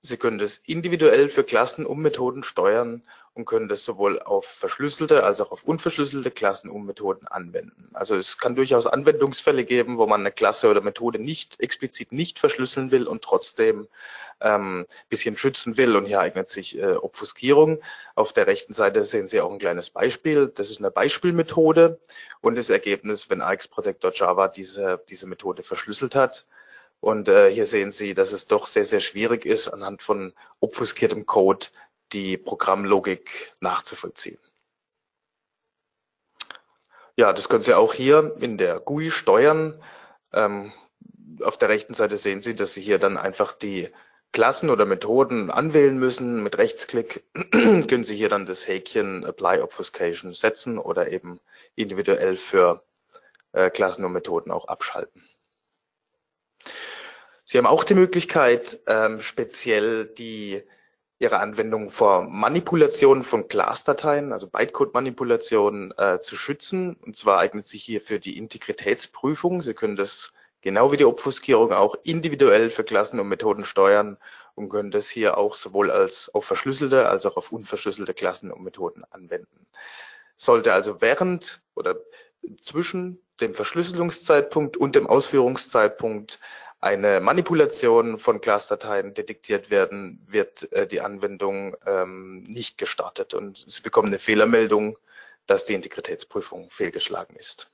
S4: Sie können das individuell für Klassen und Methoden steuern und können das sowohl auf verschlüsselte als auch auf unverschlüsselte Klassen und Methoden anwenden. Also es kann durchaus Anwendungsfälle geben, wo man eine Klasse oder Methode nicht explizit nicht verschlüsseln will und trotzdem ähm, bisschen schützen will. Und hier eignet sich äh, Obfuskierung. Auf der rechten Seite sehen Sie auch ein kleines Beispiel. Das ist eine Beispielmethode und das Ergebnis, wenn AX Protector Java diese, diese Methode verschlüsselt hat. Und äh, hier sehen Sie, dass es doch sehr, sehr schwierig ist, anhand von obfuskiertem Code die Programmlogik nachzuvollziehen. Ja, das können Sie auch hier in der GUI steuern. Ähm, auf der rechten Seite sehen Sie, dass Sie hier dann einfach die Klassen oder Methoden anwählen müssen. Mit Rechtsklick können Sie hier dann das Häkchen Apply Obfuscation setzen oder eben individuell für äh, Klassen und Methoden auch abschalten. Sie haben auch die Möglichkeit, ähm, speziell die Ihre Anwendung vor Manipulation von Class-Dateien, also Bytecode-Manipulation, äh, zu schützen. Und zwar eignet sich hier für die Integritätsprüfung. Sie können das genau wie die Obfuskierung auch individuell für Klassen und Methoden steuern und können das hier auch sowohl als auf verschlüsselte als auch auf unverschlüsselte Klassen und Methoden anwenden. Sollte also während oder zwischen dem Verschlüsselungszeitpunkt und dem Ausführungszeitpunkt eine Manipulation von Class-Dateien detektiert werden, wird äh, die Anwendung ähm, nicht gestartet und Sie bekommen eine Fehlermeldung, dass die Integritätsprüfung fehlgeschlagen ist.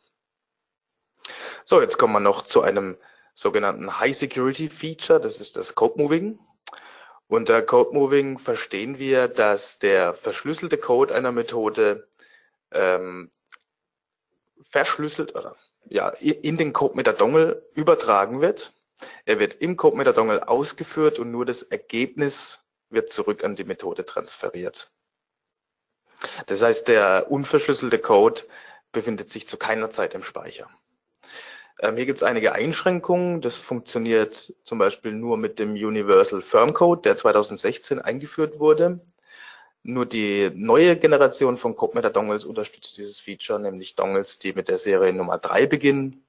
S4: So, jetzt kommen wir noch zu einem sogenannten High Security Feature, das ist das Code Moving. Unter Code Moving verstehen wir, dass der verschlüsselte Code einer Methode ähm, verschlüsselt oder ja, in den Code mit der Dongle übertragen wird er wird im CodeMeter-Dongle ausgeführt und nur das Ergebnis wird zurück an die Methode transferiert. Das heißt, der unverschlüsselte Code befindet sich zu keiner Zeit im Speicher. Ähm, hier gibt es einige Einschränkungen. Das funktioniert zum Beispiel nur mit dem Universal Firm Code, der 2016 eingeführt wurde. Nur die neue Generation von CodeMeter Dongles unterstützt dieses Feature, nämlich Dongles, die mit der Serie Nummer 3 beginnen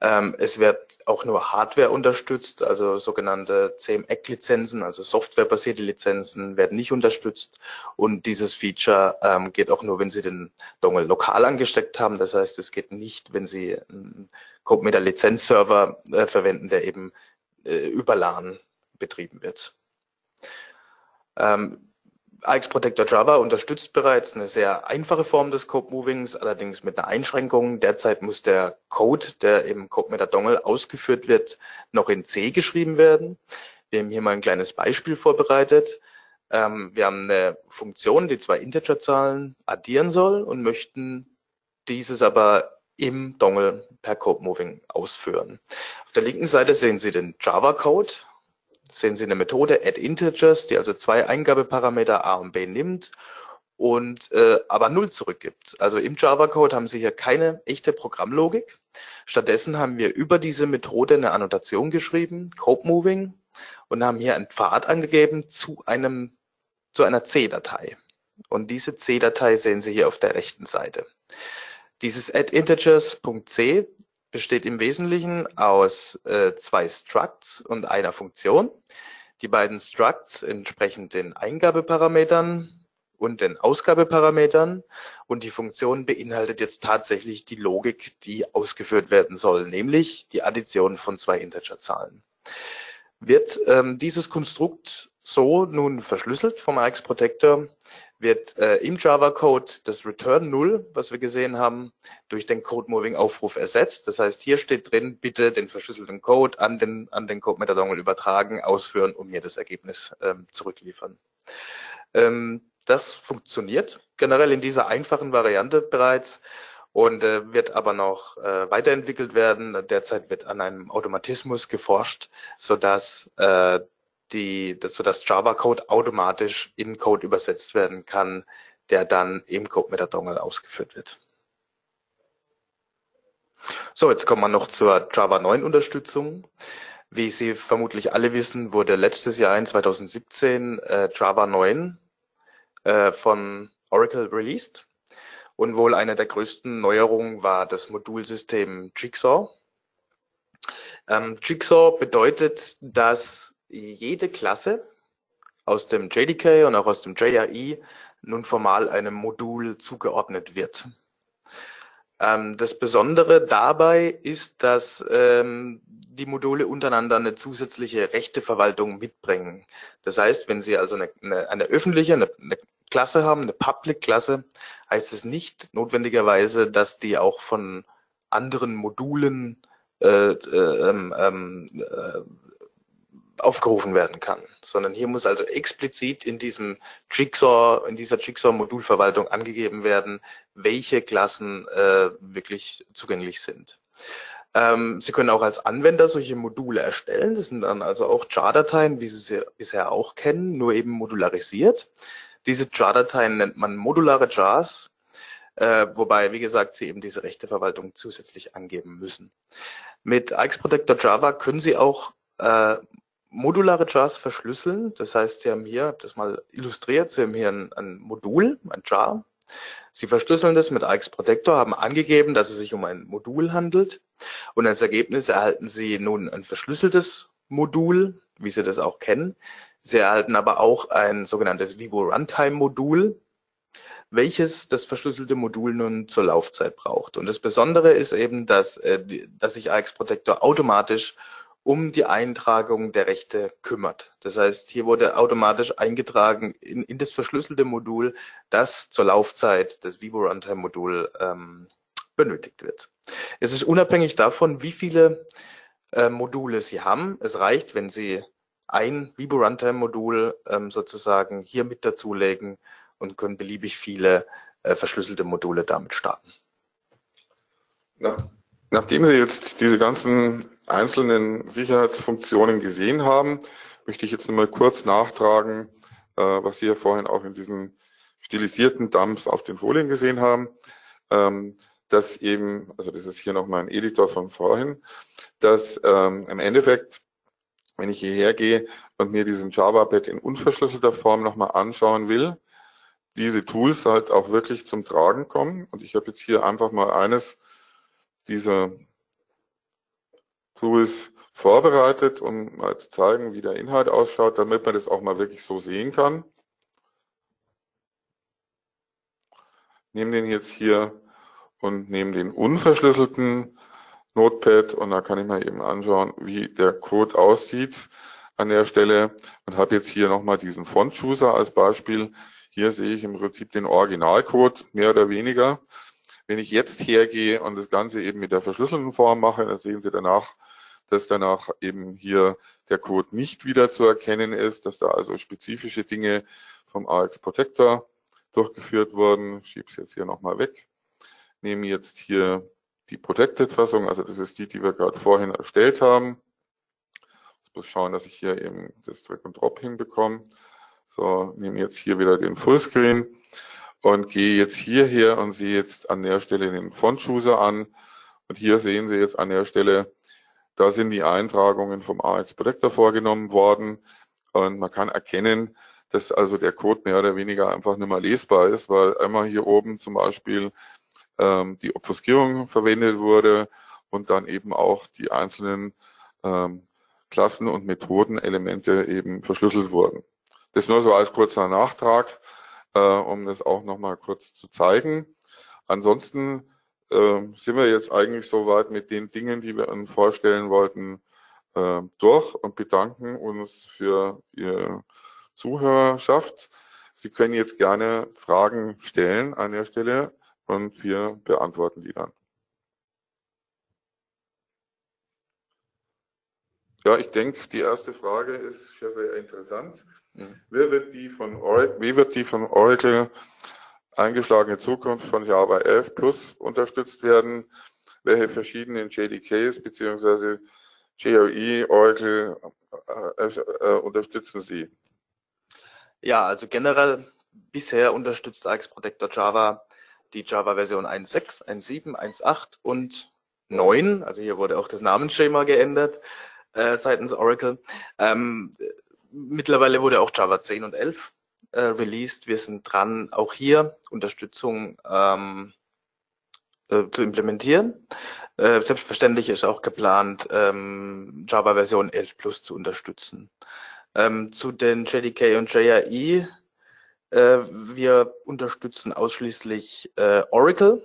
S4: ähm, es wird auch nur Hardware unterstützt, also sogenannte CMEC-Lizenzen, also softwarebasierte Lizenzen werden nicht unterstützt. Und dieses Feature ähm, geht auch nur, wenn Sie den Dongle lokal angesteckt haben. Das heißt, es geht nicht, wenn Sie einen CodeMeter Lizenzserver äh, verwenden, der eben äh, über LAN betrieben wird. Ähm, AX Protector Java unterstützt bereits eine sehr einfache Form des Code Movings, allerdings mit einer Einschränkung. Derzeit muss der Code, der im Code mit der Dongle ausgeführt wird, noch in C geschrieben werden. Wir haben hier mal ein kleines Beispiel vorbereitet. Ähm, wir haben eine Funktion, die zwei Integerzahlen addieren soll und möchten dieses aber im Dongle per Code Moving ausführen. Auf der linken Seite sehen Sie den Java Code sehen Sie eine Methode addIntegers, die also zwei Eingabeparameter a und b nimmt und äh, aber null zurückgibt. Also im Java-Code haben Sie hier keine echte Programmlogik. Stattdessen haben wir über diese Methode eine Annotation geschrieben, Code Moving, und haben hier einen Pfad angegeben zu einem zu einer C-Datei. Und diese C-Datei sehen Sie hier auf der rechten Seite. Dieses addIntegers.c besteht im Wesentlichen aus äh, zwei Structs und einer Funktion. Die beiden Structs entsprechen den Eingabeparametern und den Ausgabeparametern und die Funktion beinhaltet jetzt tatsächlich die Logik, die ausgeführt werden soll, nämlich die Addition von zwei Integerzahlen. Wird ähm, dieses Konstrukt so nun verschlüsselt vom AX Protector, wird äh, im Java-Code das Return 0, was wir gesehen haben, durch den Code-Moving-Aufruf ersetzt. Das heißt, hier steht drin, bitte den verschlüsselten Code an den, an den Code Metadongle übertragen, ausführen und mir das Ergebnis ähm, zurückliefern. Ähm, das funktioniert generell in dieser einfachen Variante bereits und äh, wird aber noch äh, weiterentwickelt werden. Derzeit wird an einem Automatismus geforscht, sodass äh, die, sodass Java-Code automatisch in Code übersetzt werden kann, der dann im Code mit der Dongle ausgeführt wird. So, jetzt kommen wir noch zur Java 9 Unterstützung. Wie Sie vermutlich alle wissen, wurde letztes Jahr in 2017 äh, Java 9 äh, von Oracle released. Und wohl eine der größten Neuerungen war das Modulsystem Jigsaw. Ähm, Jigsaw bedeutet, dass jede Klasse aus dem JDK und auch aus dem JRE nun formal einem Modul zugeordnet wird. Ähm, das Besondere dabei ist, dass ähm, die Module untereinander eine zusätzliche Rechteverwaltung mitbringen. Das heißt, wenn Sie also eine, eine, eine öffentliche, eine, eine Klasse haben, eine Public-Klasse, heißt es nicht notwendigerweise, dass die auch von anderen Modulen äh, äh, ähm, ähm, äh, aufgerufen werden kann, sondern hier muss also explizit in diesem Jigsaw, in dieser Jigsaw-Modulverwaltung angegeben werden, welche Klassen äh, wirklich zugänglich sind. Ähm, Sie können auch als Anwender solche Module erstellen. Das sind dann also auch JAR-Dateien, wie Sie sie bisher auch kennen, nur eben modularisiert. Diese JAR-Dateien nennt man modulare JARs, äh, wobei, wie gesagt, Sie eben diese Rechteverwaltung zusätzlich angeben müssen. Mit AX Protector Java können Sie auch äh, modulare JARs verschlüsseln. Das heißt, Sie haben hier, das mal illustriert, Sie haben hier ein, ein Modul, ein JAR. Sie verschlüsseln das mit AX Protector, haben angegeben, dass es sich um ein Modul handelt. Und als Ergebnis erhalten Sie nun ein verschlüsseltes Modul, wie Sie das auch kennen. Sie erhalten aber auch ein sogenanntes Vivo Runtime Modul, welches das verschlüsselte Modul nun zur Laufzeit braucht. Und das Besondere ist eben, dass, äh, dass sich AX Protector automatisch um die Eintragung der Rechte kümmert. Das heißt, hier wurde automatisch eingetragen in, in das verschlüsselte Modul, das zur Laufzeit des Vivo Runtime Modul ähm, benötigt wird. Es ist unabhängig davon, wie viele äh, Module Sie haben. Es reicht, wenn Sie ein Vivo Runtime Modul ähm, sozusagen hier mit dazulegen und können beliebig viele äh, verschlüsselte Module damit starten.
S3: Nach, nachdem Sie jetzt diese ganzen einzelnen Sicherheitsfunktionen gesehen haben, möchte ich jetzt nochmal kurz nachtragen, äh, was Sie ja vorhin auch in diesen stilisierten Dumps auf den Folien gesehen haben, ähm, dass eben, also das ist hier nochmal ein Editor von vorhin, dass ähm, im Endeffekt, wenn ich hierher gehe und mir diesen Java-Pad in unverschlüsselter Form nochmal anschauen will, diese Tools halt auch wirklich zum Tragen kommen. Und ich habe jetzt hier einfach mal eines dieser Tools vorbereitet, um mal zu zeigen, wie der Inhalt ausschaut, damit man das auch mal wirklich so sehen kann. Nehme den jetzt hier und nehme den unverschlüsselten Notepad und da kann ich mal eben anschauen, wie der Code aussieht an der Stelle und habe jetzt hier nochmal diesen Font-Chooser als Beispiel. Hier sehe ich im Prinzip den Originalcode, mehr oder weniger. Wenn ich jetzt hergehe und das Ganze eben mit der verschlüsselten Form mache, dann sehen Sie danach, dass danach eben hier der Code nicht wieder zu erkennen ist, dass da also spezifische Dinge vom AX Protector durchgeführt wurden. Ich schiebe es jetzt hier nochmal weg. Nehme jetzt hier die Protected-Fassung, also das ist die, die wir gerade vorhin erstellt haben. Ich muss schauen, dass ich hier eben das Drag und Drop hinbekomme. So, nehme jetzt hier wieder den Fullscreen und gehe jetzt hierher und sehe jetzt an der Stelle den Font-Chooser an. Und hier sehen Sie jetzt an der Stelle da sind die Eintragungen vom AX Protector vorgenommen worden und man kann erkennen, dass also der Code mehr oder weniger einfach nicht mehr lesbar ist, weil einmal hier oben zum Beispiel ähm, die Obfuskierung verwendet wurde und dann eben auch die einzelnen ähm, Klassen und Methodenelemente eben verschlüsselt wurden. Das nur so als kurzer Nachtrag, äh, um das auch nochmal kurz zu zeigen. Ansonsten äh, sind wir jetzt eigentlich soweit mit den Dingen, die wir Ihnen vorstellen wollten, äh, durch und bedanken uns für Ihre Zuhörerschaft. Sie können jetzt gerne Fragen stellen an der Stelle und wir beantworten die dann. Ja, ich denke, die erste Frage ist sehr, sehr interessant. Mhm. Wer wird die von Oracle, wie wird die von Oracle eingeschlagene Zukunft von Java 11 Plus unterstützt werden, welche verschiedenen JDKs bzw. JRE, Oracle äh, äh, unterstützen Sie?
S4: Ja, also generell bisher unterstützt AX Protector Java die Java Version 1.6, 1.7, 1.8 und 9. Also hier wurde auch das Namensschema geändert äh, seitens Oracle. Ähm, mittlerweile wurde auch Java 10 und 11 äh, released. Wir sind dran, auch hier Unterstützung ähm, äh, zu implementieren. Äh, selbstverständlich ist auch geplant, ähm, Java Version 11 Plus zu unterstützen. Ähm, zu den JDK und JRE. Äh, wir unterstützen ausschließlich äh, Oracle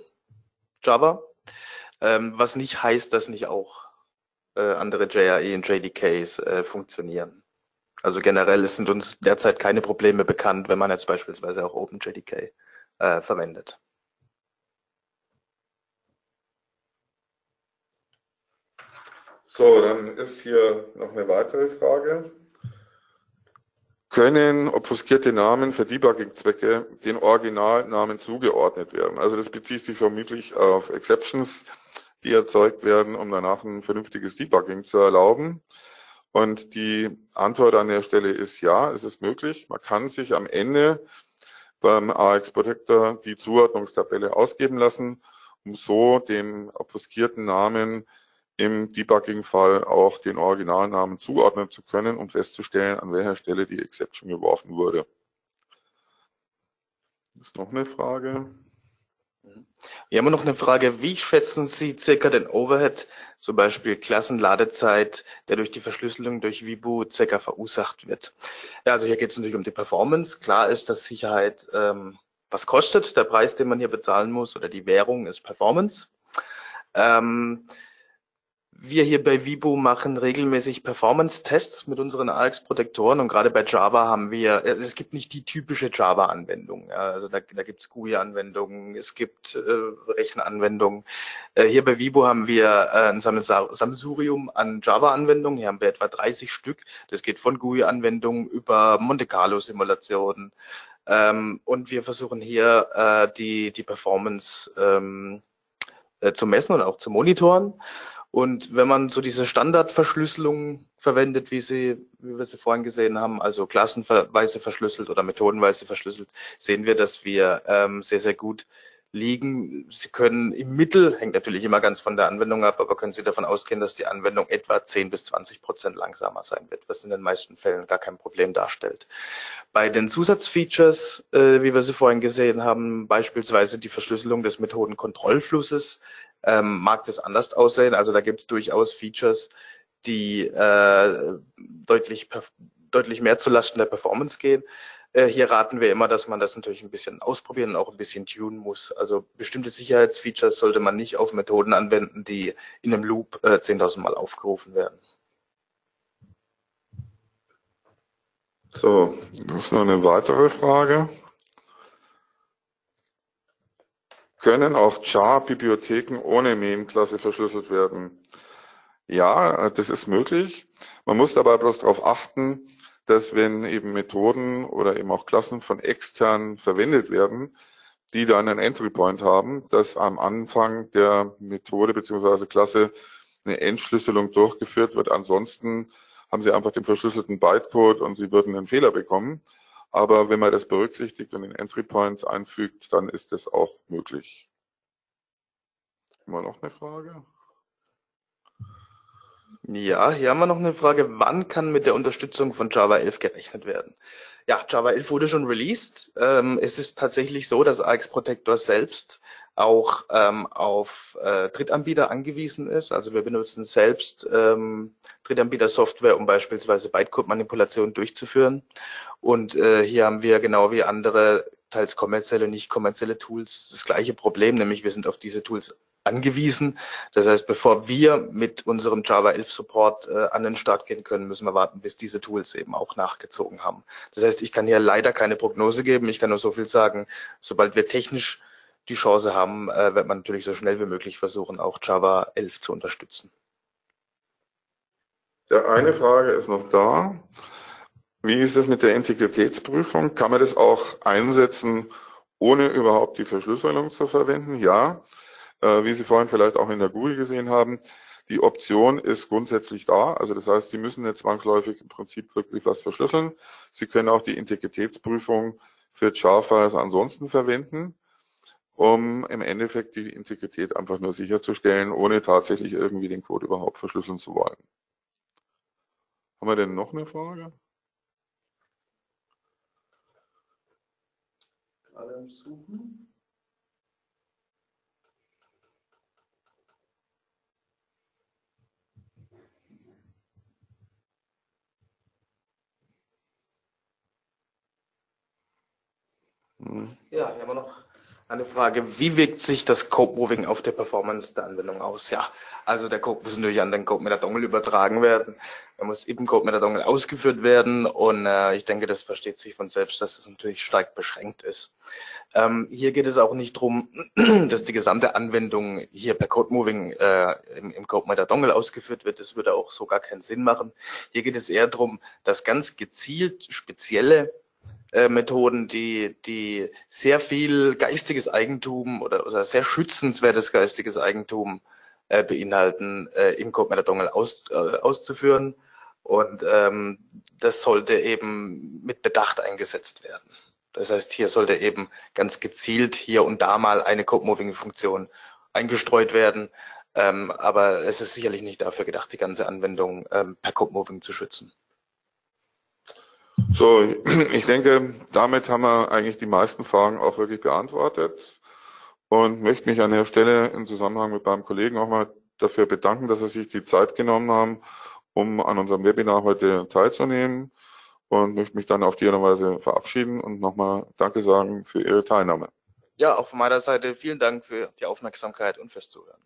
S4: Java, ähm, was nicht heißt, dass nicht auch äh, andere JRE und JDKs äh, funktionieren. Also generell sind uns derzeit keine Probleme bekannt, wenn man jetzt beispielsweise auch OpenJDK äh, verwendet.
S3: So, dann ist hier noch eine weitere Frage. Können obfuskierte Namen für Debugging-Zwecke den Originalnamen zugeordnet werden? Also das bezieht sich vermutlich auf Exceptions, die erzeugt werden, um danach ein vernünftiges Debugging zu erlauben. Und die Antwort an der Stelle ist ja, es ist möglich. Man kann sich am Ende beim AX Protector die Zuordnungstabelle ausgeben lassen, um so dem obfuskierten Namen im Debugging-Fall auch den Originalnamen zuordnen zu können und festzustellen, an welcher Stelle die Exception geworfen wurde. Ist noch eine Frage.
S4: Wir haben noch eine Frage. Wie schätzen Sie circa den Overhead, zum Beispiel Klassenladezeit, der durch die Verschlüsselung durch Vibu circa verursacht wird? Ja, also hier geht es natürlich um die Performance. Klar ist, dass Sicherheit ähm, was kostet. Der Preis, den man hier bezahlen muss oder die Währung ist Performance. Ähm, wir hier bei Vibo machen regelmäßig Performance-Tests mit unseren AX-Protektoren und gerade bei Java haben wir, äh, es gibt nicht die typische Java-Anwendung. Ja, also da, da gibt es GUI-Anwendungen, es gibt äh, Rechenanwendungen. Äh, hier bei Vibo haben wir äh, ein Sammelsurium an Java-Anwendungen. Hier haben wir etwa 30 Stück. Das geht von GUI-Anwendungen über Monte Carlo-Simulationen. Ähm, und wir versuchen hier äh, die, die Performance ähm, äh, zu messen und auch zu monitoren. Und wenn man so diese Standardverschlüsselung verwendet, wie sie, wie wir sie vorhin gesehen haben, also klassenweise verschlüsselt oder methodenweise verschlüsselt, sehen wir, dass wir ähm, sehr, sehr gut liegen. Sie können im Mittel, hängt natürlich immer ganz von der Anwendung ab, aber können Sie davon ausgehen, dass die Anwendung etwa 10 bis 20 Prozent langsamer sein wird, was in den meisten Fällen gar kein Problem darstellt. Bei den Zusatzfeatures, äh, wie wir sie vorhin gesehen haben, beispielsweise die Verschlüsselung des Methodenkontrollflusses, ähm, mag das anders aussehen. Also da gibt es durchaus Features, die äh, deutlich, deutlich mehr zulasten der Performance gehen. Äh, hier raten wir immer, dass man das natürlich ein bisschen ausprobieren und auch ein bisschen tunen muss. Also bestimmte Sicherheitsfeatures sollte man nicht auf Methoden anwenden, die in einem Loop äh, 10.000 Mal aufgerufen werden.
S3: So, das ist noch eine weitere Frage. Können auch JAR-Bibliotheken ohne Main-Klasse verschlüsselt werden? Ja, das ist möglich. Man muss dabei bloß darauf achten, dass wenn eben Methoden oder eben auch Klassen von extern verwendet werden, die dann einen Entry Point haben, dass am Anfang der Methode bzw. Klasse eine Entschlüsselung durchgeführt wird. Ansonsten haben Sie einfach den verschlüsselten Bytecode und Sie würden einen Fehler bekommen. Aber wenn man das berücksichtigt und den Entry Point einfügt, dann ist das auch möglich. Immer noch eine Frage?
S4: Ja, hier haben wir noch eine Frage. Wann kann mit der Unterstützung von Java 11 gerechnet werden? Ja, Java 11 wurde schon released. Ähm, es ist tatsächlich so, dass AX Protector selbst auch ähm, auf äh, Drittanbieter angewiesen ist. Also wir benutzen selbst ähm, Drittanbieter-Software, um beispielsweise Bytecode-Manipulation durchzuführen. Und äh, hier haben wir genau wie andere teils kommerzielle, nicht kommerzielle Tools das gleiche Problem, nämlich wir sind auf diese Tools angewiesen. Das heißt, bevor wir mit unserem Java 11 Support äh, an den Start gehen können, müssen wir warten, bis diese Tools eben auch nachgezogen haben. Das heißt, ich kann hier leider keine Prognose geben. Ich kann nur so viel sagen, sobald wir technisch die Chance haben, äh, wird man natürlich so schnell wie möglich versuchen, auch Java 11 zu unterstützen.
S3: Der eine Frage ist noch da. Wie ist es mit der Integritätsprüfung? Kann man das auch einsetzen, ohne überhaupt die Verschlüsselung zu verwenden? Ja. Äh, wie Sie vorhin vielleicht auch in der GUI gesehen haben, die Option ist grundsätzlich da. Also das heißt, Sie müssen nicht zwangsläufig im Prinzip wirklich was verschlüsseln. Sie können auch die Integritätsprüfung für Jar-Files ansonsten verwenden um im Endeffekt die Integrität einfach nur sicherzustellen, ohne tatsächlich irgendwie den Code überhaupt verschlüsseln zu wollen. Haben wir denn noch eine Frage?
S4: gerade am Suchen.
S3: Hm.
S4: Ja, hier haben wir noch eine Frage. Wie wirkt sich das Code Moving auf der Performance der Anwendung aus? Ja, also der Code muss natürlich an den Code mit der Dongle übertragen werden. Er muss im Code mit der Dongle ausgeführt werden und äh, ich denke, das versteht sich von selbst, dass es natürlich stark beschränkt ist. Ähm, hier geht es auch nicht darum, dass die gesamte Anwendung hier per Code Moving äh, im, im Code mit der Dongle ausgeführt wird. Das würde auch so gar keinen Sinn machen. Hier geht es eher darum, dass ganz gezielt spezielle äh, Methoden, die, die sehr viel geistiges Eigentum oder, oder sehr schützenswertes geistiges Eigentum äh, beinhalten, äh, im Code Dongle aus, äh, auszuführen. Und ähm, das sollte eben mit Bedacht eingesetzt werden. Das heißt, hier sollte eben ganz gezielt hier und da mal eine Code-Moving-Funktion eingestreut werden. Ähm, aber es ist sicherlich nicht dafür gedacht, die ganze Anwendung ähm, per Code-Moving zu schützen.
S3: So, ich denke, damit haben wir eigentlich die meisten Fragen auch wirklich beantwortet und möchte mich an der Stelle im Zusammenhang mit meinem Kollegen auch mal dafür bedanken, dass Sie sich die Zeit genommen haben, um an unserem Webinar heute teilzunehmen und möchte mich dann auf die Weise verabschieden und nochmal Danke sagen für Ihre Teilnahme.
S4: Ja, auch von meiner Seite vielen Dank für die Aufmerksamkeit und fürs Zuhören.